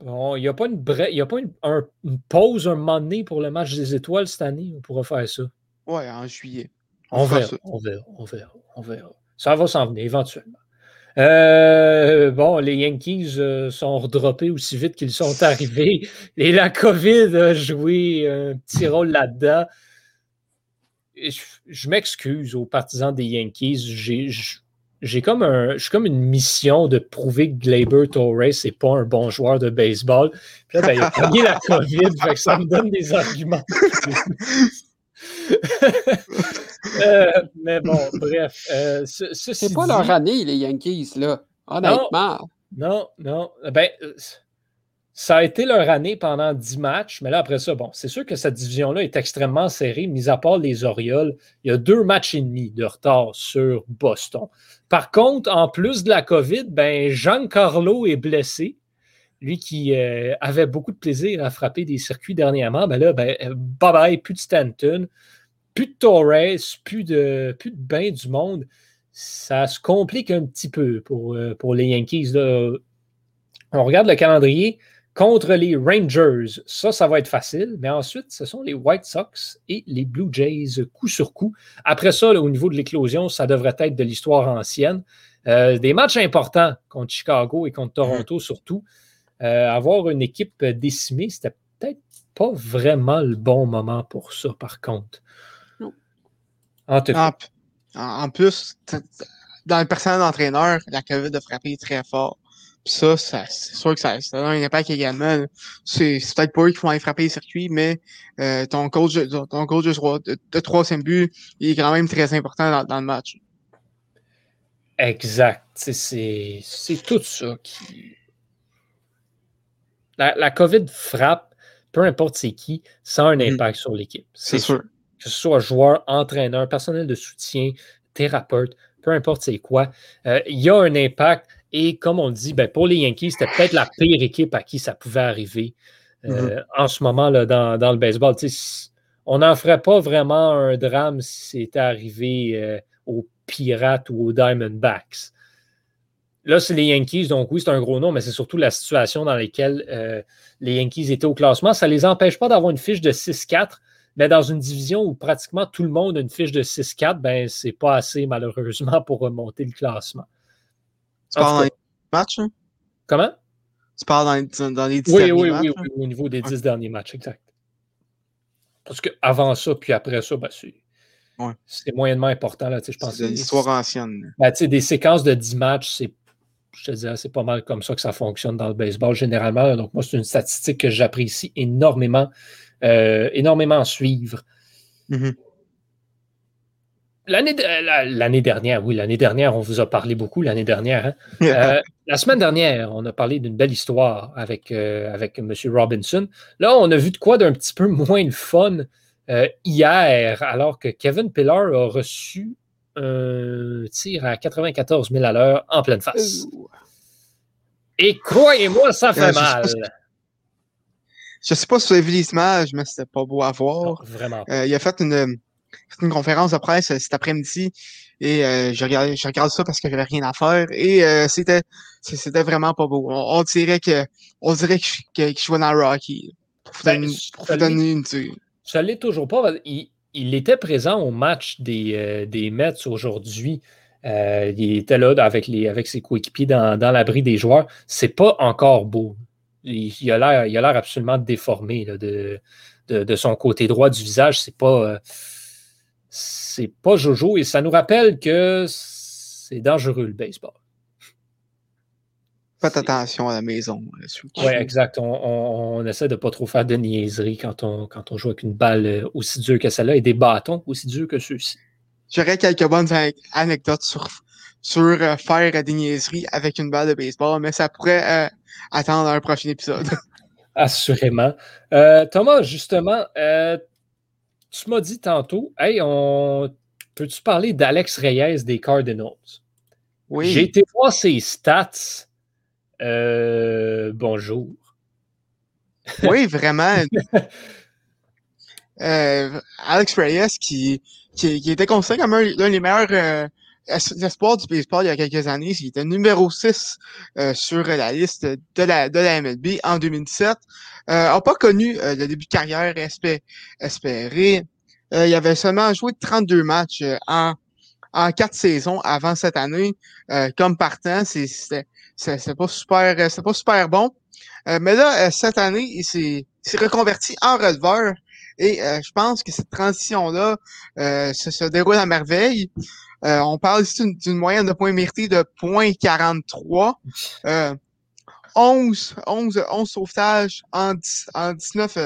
il n'y a pas, une, y a pas une, pause un moment donné pour le match des étoiles cette année? On pourra faire ça. Ouais, en juillet. On, verra, on verra, on verra, on verra. Ça va s'en venir éventuellement. Euh, bon, les Yankees euh, sont redroppés aussi vite qu'ils sont arrivés. Et la COVID a joué un petit rôle là-dedans. Je, m'excuse aux partisans des Yankees. J'ai comme un, comme une mission de prouver que Gleyber Torres n'est pas un bon joueur de baseball. Puis là, ben, il a pris la COVID, fait ça me donne des arguments. Euh, mais bon, bref. Euh, c'est pas leur année, les Yankees, là. Honnêtement. Non, non. Ben, euh, ça a été leur année pendant 10 matchs, mais là, après ça, bon, c'est sûr que cette division-là est extrêmement serrée, mis à part les Orioles. Il y a deux matchs et demi de retard sur Boston. Par contre, en plus de la COVID, ben, Giancarlo est blessé lui qui avait beaucoup de plaisir à frapper des circuits dernièrement, ben là, ben, bye bye, plus de Stanton, plus de Torres, plus de, plus de bain du monde. Ça se complique un petit peu pour, euh, pour les Yankees. On regarde le calendrier contre les Rangers. Ça, ça va être facile. Mais ensuite, ce sont les White Sox et les Blue Jays coup sur coup. Après ça, au niveau de l'éclosion, ça devrait être de l'histoire ancienne. Euh, des matchs importants contre Chicago et contre Toronto surtout. Euh, avoir une équipe décimée, c'était peut-être pas vraiment le bon moment pour ça, par contre. En, en, plus, dans le personnel d'entraîneur, la COVID a frappé très fort. Puis ça, c'est sûr que ça, ça, a un impact également. C'est peut-être pas eux qui vont aller frapper les circuits, mais euh, ton coach, ton coach de, de, troisième but, il est quand même très important dans, le match. Exact. C'est tout ça qui. La, la, COVID frappe, peu importe c'est qui, ça a un mm. impact sur l'équipe. C'est sûr que ce soit joueur, entraîneur, personnel de soutien, thérapeute, peu importe c'est quoi, euh, il y a un impact. Et comme on dit, ben, pour les Yankees, c'était peut-être la pire équipe à qui ça pouvait arriver euh, mm-hmm. en ce moment là, dans, le baseball. on n'en ferait pas vraiment un drame si c'était arrivé euh, aux Pirates ou aux Diamondbacks. Là, c'est les Yankees, donc oui, c'est un gros nom, mais c'est surtout la situation dans laquelle les Yankees étaient au classement. Ça ne les empêche pas d'avoir une fiche de 6-4, mais dans une division où pratiquement tout le monde a une fiche de 6-4, ben c'est pas assez malheureusement pour remonter le classement. Tu parles dans les matchs? Hein? Comment? Tu parles dans les, dans les 10 oui, derniers oui, matchs? Oui, oui, oui, au niveau des 10 derniers matchs, exact. Parce qu'avant ça, puis après ça, ben, c'est ouais. moyennement important. Là, je pense c'est l'histoire ancienne. Ben, des séquences de 10 matchs, c'est je te dirais, c'est pas mal comme ça que ça fonctionne dans le baseball généralement. Donc, moi, c'est une statistique que j'apprécie énormément. Euh, énormément à suivre. Mm-hmm. L'année dernière, oui, l'année dernière, on vous a parlé beaucoup l'année dernière. Hein. Euh, la semaine dernière, on a parlé d'une belle histoire avec, euh, avec M. Robinson. Là, on a vu de quoi d'un petit peu moins le fun hier, alors que Kevin Pillar a reçu un tir à 94 000 à l'heure en pleine face. Et croyez-moi, ça fait mal. Je sais pas si vous avez vu les images, mais c'était pas beau à voir. vraiment. Euh, il a fait une, une conférence de presse euh, cet après-midi et euh, je, regarde, je regarde ça parce que j'avais rien à faire et euh, c'était c'était vraiment pas beau. On, dirait que on dirait qu'il jouait dans Rocky. Pour ben, donner, une Ça l'est toujours pas. Il, il, était présent au match des, des Mets aujourd'hui. il était là avec, les, avec ses coéquipiers dans, dans l'abri des joueurs. C'est pas encore beau il, a l'air absolument déformé de, de, son côté droit du visage. C'est pas, euh, c'est pas Jojo et ça nous rappelle que c'est dangereux le baseball. Faites attention à la maison. Oui, exact. On, essaie de ne pas trop faire de niaiseries quand on, quand on joue avec une balle aussi dure que celle-là et des bâtons aussi durs que ceux-ci. j'aurais quelques bonnes anecdotes sur, sur faire des niaiseries avec une balle de baseball, mais ça pourrait attendre un prochain épisode. Assurément. Thomas, justement, tu m'as dit tantôt, hey, on peux-tu parler d'Alex Reyes des Cardinals? Oui. J'ai été voir ses stats. Euh, bonjour. Oui, vraiment. Euh, Alex Reyes, qui, qui, était considéré comme l'un des meilleurs euh, espoirs du baseball il y a quelques années. Il était numéro 6 sur la liste de la, de la MLB en 2017. n'a pas connu le début de carrière espéré. il avait seulement joué 32 matchs en en quatre saisons avant cette année euh, comme partant. C'est pas super c'est pas super bon. Euh, mais là, euh, cette année, il s'est reconverti en releveur. Et je pense que cette transition-là se, se, déroule à merveille. On parle ici d'une moyenne de points mérités de 0.43. 11, 11, 11 sauvetages en, en 19,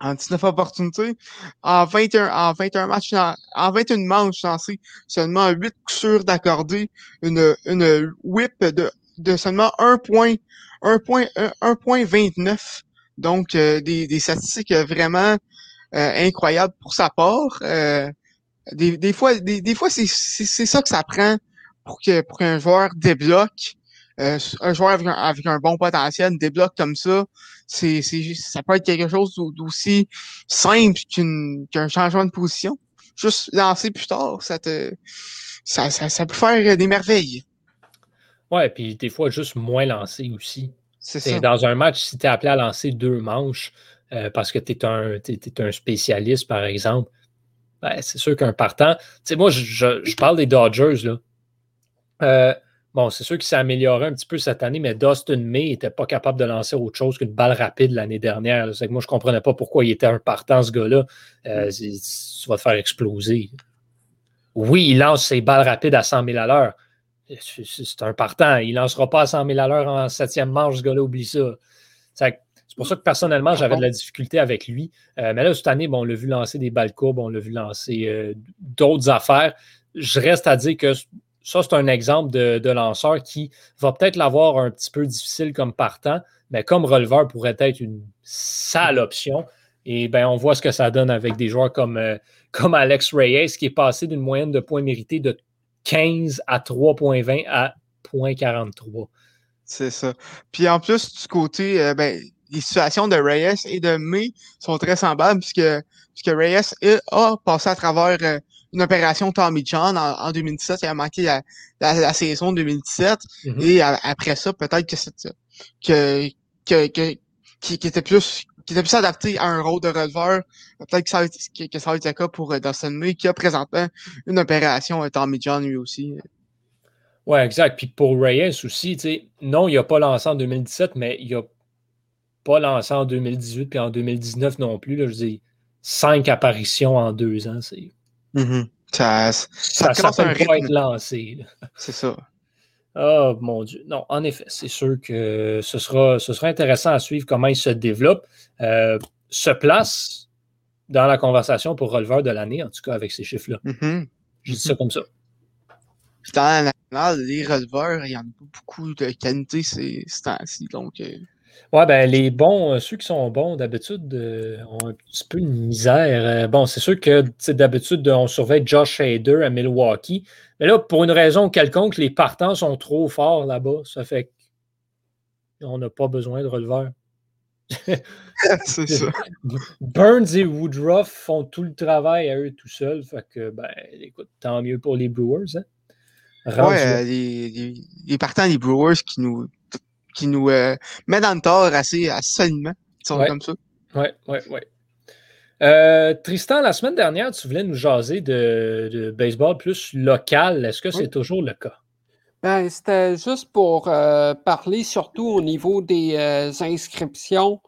en 19 opportunités, en 21, en 21 matchs, en, 21 manches lancées, seulement 8 coups sûrs d'accorder, une, une whip de, de seulement 1 point, 1 point, 1 point 29. Donc, euh, des, des statistiques vraiment euh, incroyables pour sa part. Euh, des, des fois, des, des fois, c'est, ça que ça prend pour que pour qu'un joueur débloque. un joueur avec un, avec un bon potentiel débloque comme ça c'est, ça peut être quelque chose d'aussi simple qu'un changement de position. Juste lancer plus tard, ça te, ça, ça, peut faire des merveilles. Ouais, puis des fois, juste moins lancer aussi. C'est ça. Dans un match, si tu es appelé à lancer deux manches euh, parce que tu es un spécialiste, par exemple, ben, c'est sûr qu'un partant. Tu sais, moi, je, je, parle des Dodgers, là. Euh, Bon, c'est sûr qu'il s'est amélioré un petit peu cette année, mais Dustin May n'était pas capable de lancer autre chose qu'une balle rapide l'année dernière. C'est que moi, je ne comprenais pas pourquoi il était un partant, ce gars-là. Euh, mm. tu vas te faire exploser. Oui, il lance ses balles rapides à 100 000 à l'heure. C'est un partant. Il ne lancera pas à 100 000 à l'heure en septième manche, ce gars-là, oublie ça. C'est pour ça que personnellement, j'avais de la difficulté avec lui. Euh, mais là, cette année, bon, on l'a vu lancer des balles courbes, on l'a vu lancer euh, d'autres affaires. Je reste à dire que ça, c'est un exemple de, lanceur qui va peut-être l'avoir un petit peu difficile comme partant, mais comme releveur pourrait être une sale option. Et ben, on voit ce que ça donne avec des joueurs comme, euh, comme Alex Reyes, qui est passé d'une moyenne de points mérités de 15 à 3,20 à 0.43. C'est ça. Puis en plus, du côté, euh, ben, les situations de Reyes et de May sont très semblables, puisque, puisque Reyes a passé à travers euh, une opération Tommy John en, 2017. Il a manqué la, la, saison 2017. Mm-hmm. Et après ça, peut-être que c'est que, que, que, qui, était plus qui était plus adapté à un rôle de releveur. Peut-être que ça, va être, que, ça va être le cas pour euh, Dustin May, qui a présentement une opération euh, Tommy John lui aussi. Ouais, exact. Puis pour Reyes aussi, tu sais, non, il n'a pas lancé en 2017, mais il n'a pas lancé en 2018 puis en 2019 non plus. Là, je dis cinq apparitions en deux ans, c'est Mm-hmm. Ça, ça, ça, ça peut pas être lancé. C'est ça. Oh mon Dieu. Non, en effet, c'est sûr que ce sera, ce sera intéressant à suivre comment il se développe. Euh, se place dans la conversation pour releveur de l'année, en tout cas avec ces chiffres-là. Mm-hmm. Je dis ça comme ça. dans la nationale, les releveurs, il y en a pas beaucoup de qualité ces, temps-ci. Donc, euh, Ouais, ben les bons, euh, ceux qui sont bons d'habitude euh, ont un petit peu de misère. Euh, bon, c'est sûr que d'habitude, on surveille Josh Hader à Milwaukee. Mais là, pour une raison quelconque, les partants sont trop forts là-bas. Ça fait qu'on n'a pas besoin de releveur. c'est ça. Burns et Woodruff font tout le travail à eux tout seuls. Fait que, ben, écoute, tant mieux pour les Brewers. Hein? Ouais, les, les, partants des Brewers qui nous qui nous euh, met dans le tort assez, assez solidement. comme ça. Oui, oui, oui. Euh, Tristan, la semaine dernière, tu voulais nous jaser de, baseball plus local. Est-ce que c'est toujours le cas? Ben, c'était juste pour euh, parler surtout au niveau des inscriptions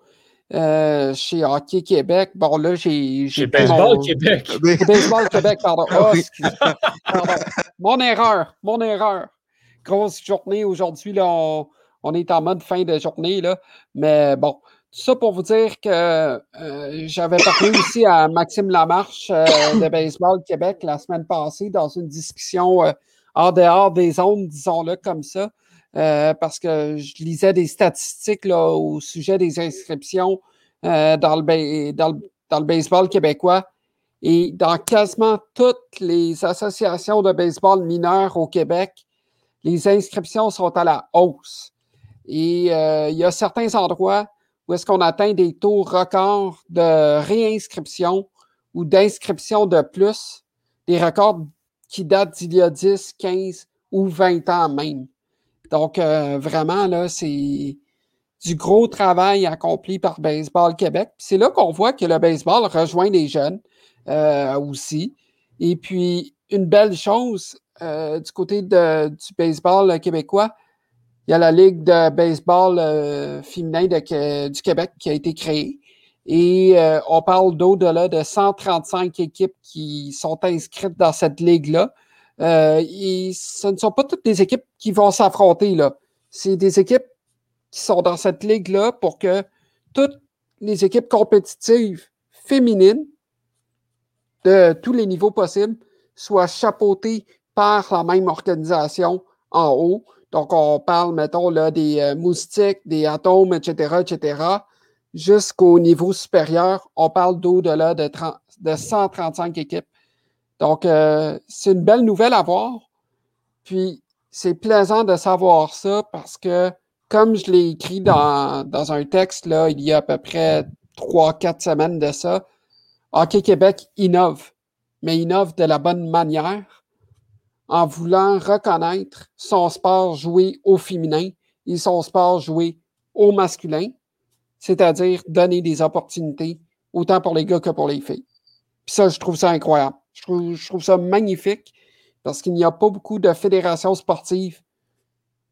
chez Hockey Québec. Bon, là, j'ai. Chez Baseball Québec. Baseball Québec, pardon. Oh, pardon. Mon erreur, mon erreur. Grosse journée aujourd'hui. Là, on, on est en mode fin de journée, là. Mais bon, ça pour vous dire que euh, j'avais parlé aussi à Maxime Lamarche euh, de Baseball Québec la semaine passée dans une discussion euh, hors dehors des zones, disons-le comme ça, parce que je lisais des statistiques là, au sujet des inscriptions dans le, dans, dans, le, baseball québécois. Et dans quasiment toutes les associations de baseball mineurs au Québec, les inscriptions sont à la hausse. Et il y a certains endroits où est-ce qu'on atteint des taux records de réinscription ou d'inscription de plus, des records qui datent d'il y a 10, 15 ou 20 ans même. Donc, euh, vraiment, là, c'est du gros travail accompli par Baseball Québec. C'est là qu'on voit que le baseball rejoint les jeunes euh, aussi. Et puis, une belle chose euh, du côté du baseball québécois, il y a la Ligue de baseball euh, féminin du Québec qui a été créée. Et euh, on parle d'au-delà de 135 équipes qui sont inscrites dans cette ligue-là. Euh, et ce ne sont pas toutes des équipes qui vont s'affronter, là. C'est des équipes qui sont dans cette ligue-là pour que toutes les équipes compétitives féminines de tous les niveaux possibles soient chapeautées par la même organisation en haut donc, on parle, mettons, là, des euh, moustiques, des atomes, etc., etc. Jusqu'au niveau supérieur, on parle d'au-delà de, de 135 équipes. Donc, euh, c'est une belle nouvelle à voir. Puis, c'est plaisant de savoir ça parce que, comme je l'ai écrit dans, dans, un texte, là, il y a à peu près trois, quatre semaines de ça, Hockey Québec innove, mais innove de la bonne manière en voulant reconnaître son sport joué au féminin et son sport joué au masculin, c'est-à-dire donner des opportunités autant pour les gars que pour les filles. Puis ça, je trouve ça incroyable. Je trouve, ça magnifique parce qu'il n'y a pas beaucoup de fédérations sportives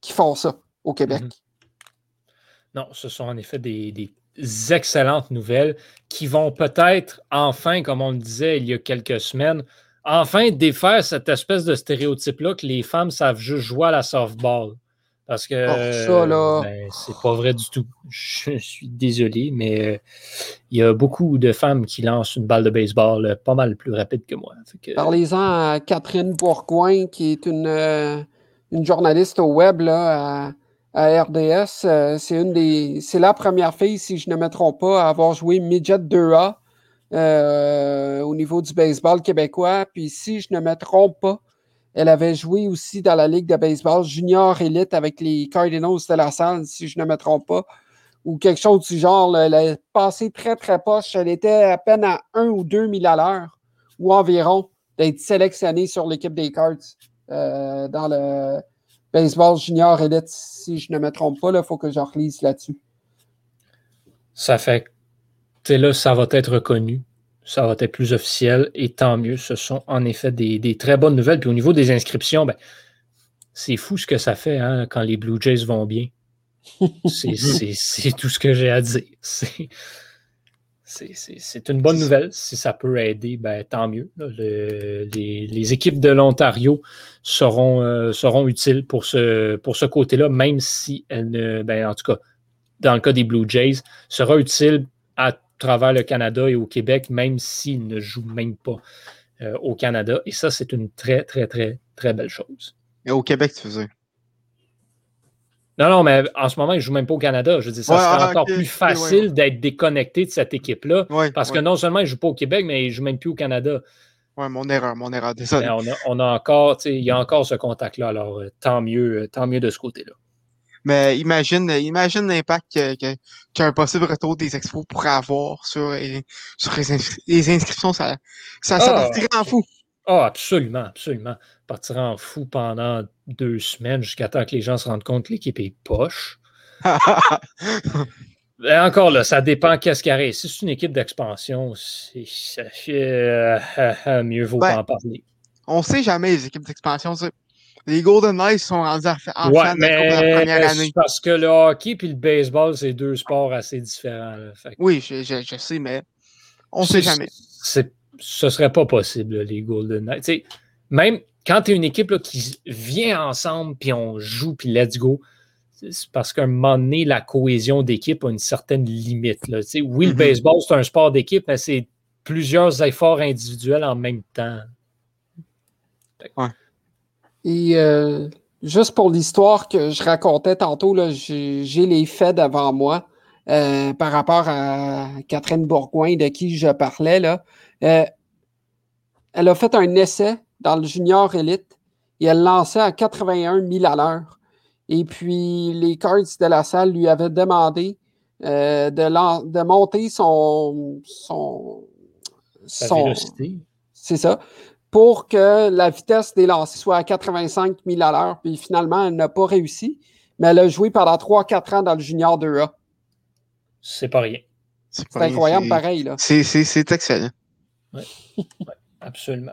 qui font ça au Québec. Mm-hmm. Non, ce sont en effet des, des excellentes nouvelles qui vont peut-être enfin, comme on le disait il y a quelques semaines, enfin défaire cette espèce de stéréotype-là que les femmes savent juste jouer à la softball. Parce que oh, ben, c'est pas vrai du tout. Je suis désolé, mais euh, il y a beaucoup de femmes qui lancent une balle de baseball euh, pas mal plus rapide que moi. Parlez-en à Catherine Bourgoin, qui est une, euh, une journaliste au web là, à, RDS. c'est une des. C'est la première fille, si je ne me trompe pas, à avoir joué Midget 2A euh, au niveau du baseball québécois. Puis si je ne me trompe pas, elle avait joué aussi dans la Ligue de baseball junior élite avec les Cardinals de la Salle, si je ne me trompe pas, ou quelque chose du genre. Elle a passé très, très poche. Elle était à peine à 1 ou 2 000 à l'heure, ou environ, d'être sélectionnée sur l'équipe des Cards euh, dans le baseball junior élite. Si je ne me trompe pas, il faut que je relise là-dessus. Ça fait là, ça va être reconnu, ça va être plus officiel, et tant mieux. Ce sont en effet des, très bonnes nouvelles. Puis au niveau des inscriptions, ben, c'est fou ce que ça fait hein, quand les Blue Jays vont bien. C'est tout ce que j'ai à dire. C'est une bonne nouvelle. Si ça peut aider, ben, tant mieux. les, équipes de l'Ontario seront, euh, seront utiles pour ce, pour ce côté-là, même si elles ne, ben, en tout cas, dans le cas des Blue Jays, sera utile à travers le Canada et au Québec, même s'ils ne jouent même pas euh, au Canada. Et ça, c'est une très, très, très, très belle chose. Et au Québec, tu faisais? Non, non, mais en ce moment, ils ne jouent même pas au Canada. Je dire, ça serait ah, encore plus facile d'être déconnecté de cette équipe-là. parce que non seulement ils ne jouent pas au Québec, mais ils ne jouent même plus au Canada. Oui, mon erreur, mon erreur. Désolé. On a, on a encore, il y a encore ce contact-là. Alors, euh, tant mieux, euh, tant mieux de ce côté-là. Mais imagine, imagine l'impact qu'un possible retour des expos pourrait avoir sur, sur les, inscriptions. Ça, ça, ah, partirait en fou. Ah, absolument, absolument. Partirait en fou pendant deux semaines jusqu'à temps que les gens se rendent compte que l'équipe est poche. Ben, encore là, ça dépend qu'est-ce qui arrive. Si c'est une équipe d'expansion, ça fait euh, euh, euh, mieux vaut ben, pas en parler. On sait jamais les équipes d'expansion les Golden Knights sont rendus en ouais, mais la première année. Parce que le hockey et le baseball, c'est deux sports assez différents. Oui, je, je, sais, mais on ne sait jamais. Ce serait pas possible, les Golden Knights. même quand tu es une équipe là, qui vient ensemble, puis on joue, puis let's go, c'est parce qu'à un moment donné, la cohésion d'équipe a une certaine limite. Là. Oui, le Mhm. baseball, c'est un sport d'équipe, mais c'est plusieurs efforts individuels en même temps. Et euh, juste pour l'histoire que je racontais tantôt, là, j'ai j'ai les faits devant moi euh, par rapport à Catherine Bourgoin de qui je parlais. Là. Euh, elle a fait un essai dans le junior élite et elle lançait à 81 000 à l'heure. Et puis les Cards de la salle lui avaient demandé euh, de, lan- de monter son, son, son- c'est ça. Pour que la vitesse des lancers soit à 85 000 à l'heure. Puis finalement, elle n'a pas réussi. Mais elle a joué pendant 3-4 ans dans le junior 2A. C'est pas rien. C'est incroyable pareil. Là. C'est, c'est, c'est excellent. Absolument.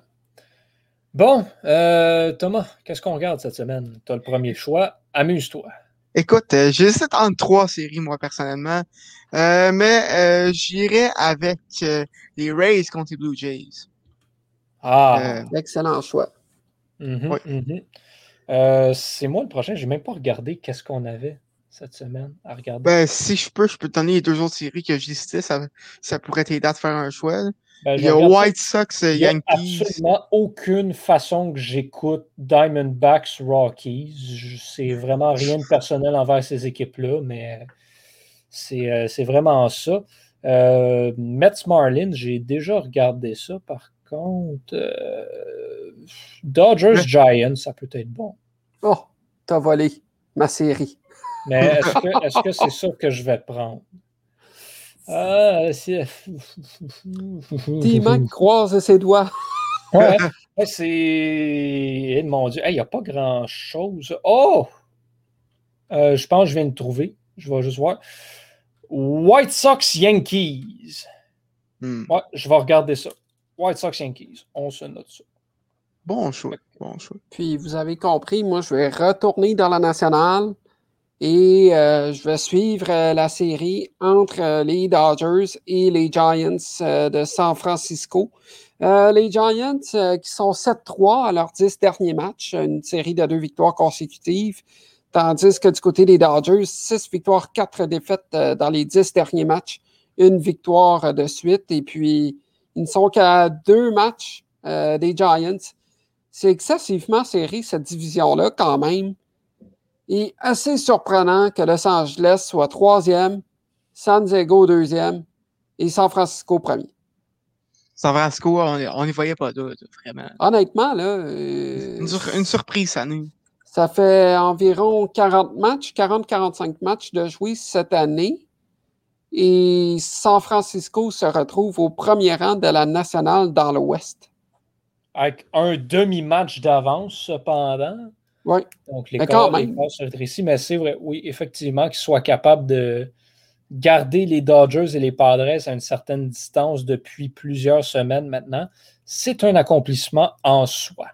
Bon, euh, Thomas, qu'est-ce qu'on regarde cette semaine? Tu as le premier choix. Amuse-toi. Écoute, euh, j'hésite entre trois séries, moi, personnellement. Euh, mais euh, j'irai avec euh, les Rays contre les Blue Jays. Ah, Euh, Excellent choix. mhm, ouais. mhm. Euh, c'est moi le prochain. Je n'ai même pas regardé qu'est-ce qu'on avait cette semaine à regarder. Ben, si je peux, je peux te donner les deux autres séries que j'ai citées. Ça, ça pourrait t'aider à te faire un choix. Ben, Il y a. White Sox, euh, Il n'y a Yankees. absolument aucune façon que j'écoute Diamondbacks Rockies. C'est vraiment rien de personnel envers ces équipes-là, mais c'est c'est vraiment ça. Euh, Mets Marlins, j'ai déjà regardé ça. Par contre, euh, Dodgers Mais- Giants, ça peut être bon. Oh, t'as volé ma série. Mais est-ce que est-ce que c'est ça que je vais prendre? Ah, c'est. T-Mac croise ses doigts. Ouais, ouais, c'est. Eh, mon Dieu, il n'y a pas grand-chose. Oh! Euh, je pense que je viens de trouver. Je vais juste voir. White Sox Yankees. Hmm. Ouais, je vais regarder ça. White Sox Yankees. On se note ça. Bon choix. Bon choix. Puis vous avez compris, moi, je vais retourner dans la nationale et euh, je vais suivre euh, la série entre euh, les Dodgers et les Giants euh, de San Francisco. Euh, les Giants euh, qui sont 7-3 à leurs 10 derniers matchs, une série de deux victoires consécutives, tandis que du côté des Dodgers, 6 victoires, 4 défaites euh, dans les 10 derniers matchs, une victoire euh, de suite. Et puis, ils ne sont qu'à deux matchs euh, des Giants. C'est excessivement serré, cette division-là, quand même. Et assez surprenant que Los Angeles soit troisième, San Diego deuxième et San Francisco premier. San Francisco, on n'y voyait pas d'autre, vraiment. Honnêtement, là, euh, Une, sur- une surprise, ça nous. ça fait environ 40 matchs, 40-45 matchs de jouer cette année. Et San Francisco se retrouve au premier rang de la nationale dans l'Ouest. Avec un demi-match d'avance, cependant. Oui. Donc, les Mais quand corps, les même. rétrécissent. Mais c'est vrai, oui, effectivement, qu'ils soient capables de garder les Dodgers et les Padres à une certaine distance depuis plusieurs semaines maintenant, c'est un accomplissement en soi.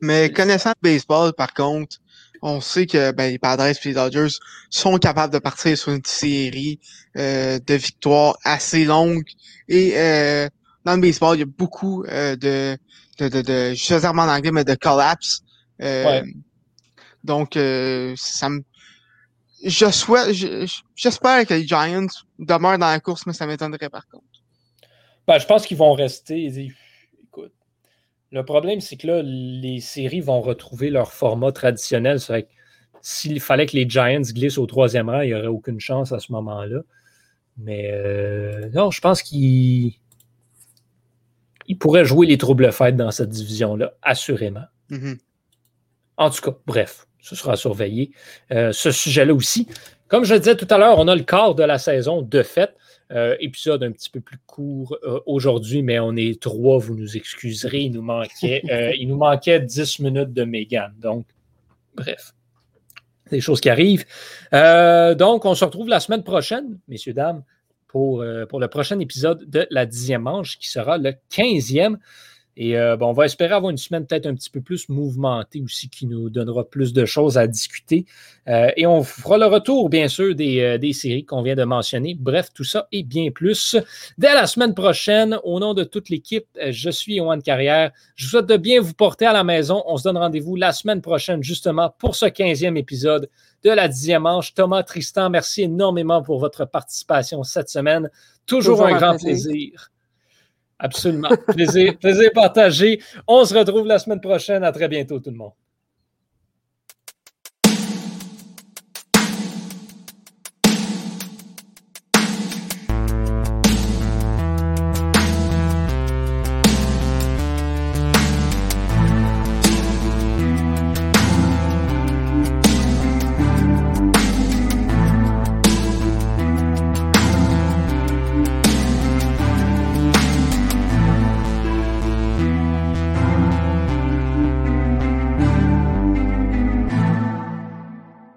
Mais connaissant le baseball, par contre, on sait que ben, les Padres et les Dodgers sont capables de partir sur une série euh, de victoires assez longue. Et euh, dans le baseball, il y a beaucoup euh, de, de, de, de, je sais en anglais, mais de collapse. Euh, Ouais. Donc, euh, ça me... Je souhaite, je- je- j'espère que les Giants demeurent dans la course, mais ça m'étonnerait par contre. Ben, je pense qu'ils vont rester. Écoute, le problème, c'est que là, les séries vont retrouver leur format traditionnel. C'est vrai que s'il fallait que les Giants glissent au troisième rang, il n'y aurait aucune chance à ce moment-là. Mais euh, non, je pense qu'ils ils pourraient jouer les troubles fêtes dans cette division-là, assurément. Mhm. En tout cas, bref, ce sera à surveiller. Euh, ce sujet-là aussi. Comme je le disais tout à l'heure, on a le quart de la saison de fait. Euh, épisode un petit peu plus court euh, aujourd'hui, mais on est trois, vous nous excuserez. Il nous manquait, euh, il nous manquait 10 minutes de Mégane. Donc, bref, des choses qui arrivent. Euh, donc, on se retrouve la semaine prochaine, messieurs, dames, pour, pour le prochain épisode de la dixième manche, qui sera le 15e. Et euh, bon, on va espérer avoir une semaine peut-être un petit peu plus mouvementée aussi, qui nous donnera plus de choses à discuter. Euh, et on fera le retour, bien sûr, des, des séries qu'on vient de mentionner. Bref, tout ça et bien plus. Dès la semaine prochaine, au nom de toute l'équipe, je suis Yohan Carrière. Je vous souhaite de bien vous porter à la maison. On se donne rendez-vous la semaine prochaine, justement, pour ce 15e épisode de la dixième manche. Thomas Tristan, merci énormément pour votre participation cette semaine. Toujours, un grand plaisir. Absolument. plaisir, plaisir partagé. On se retrouve la semaine prochaine. À très bientôt, tout le monde.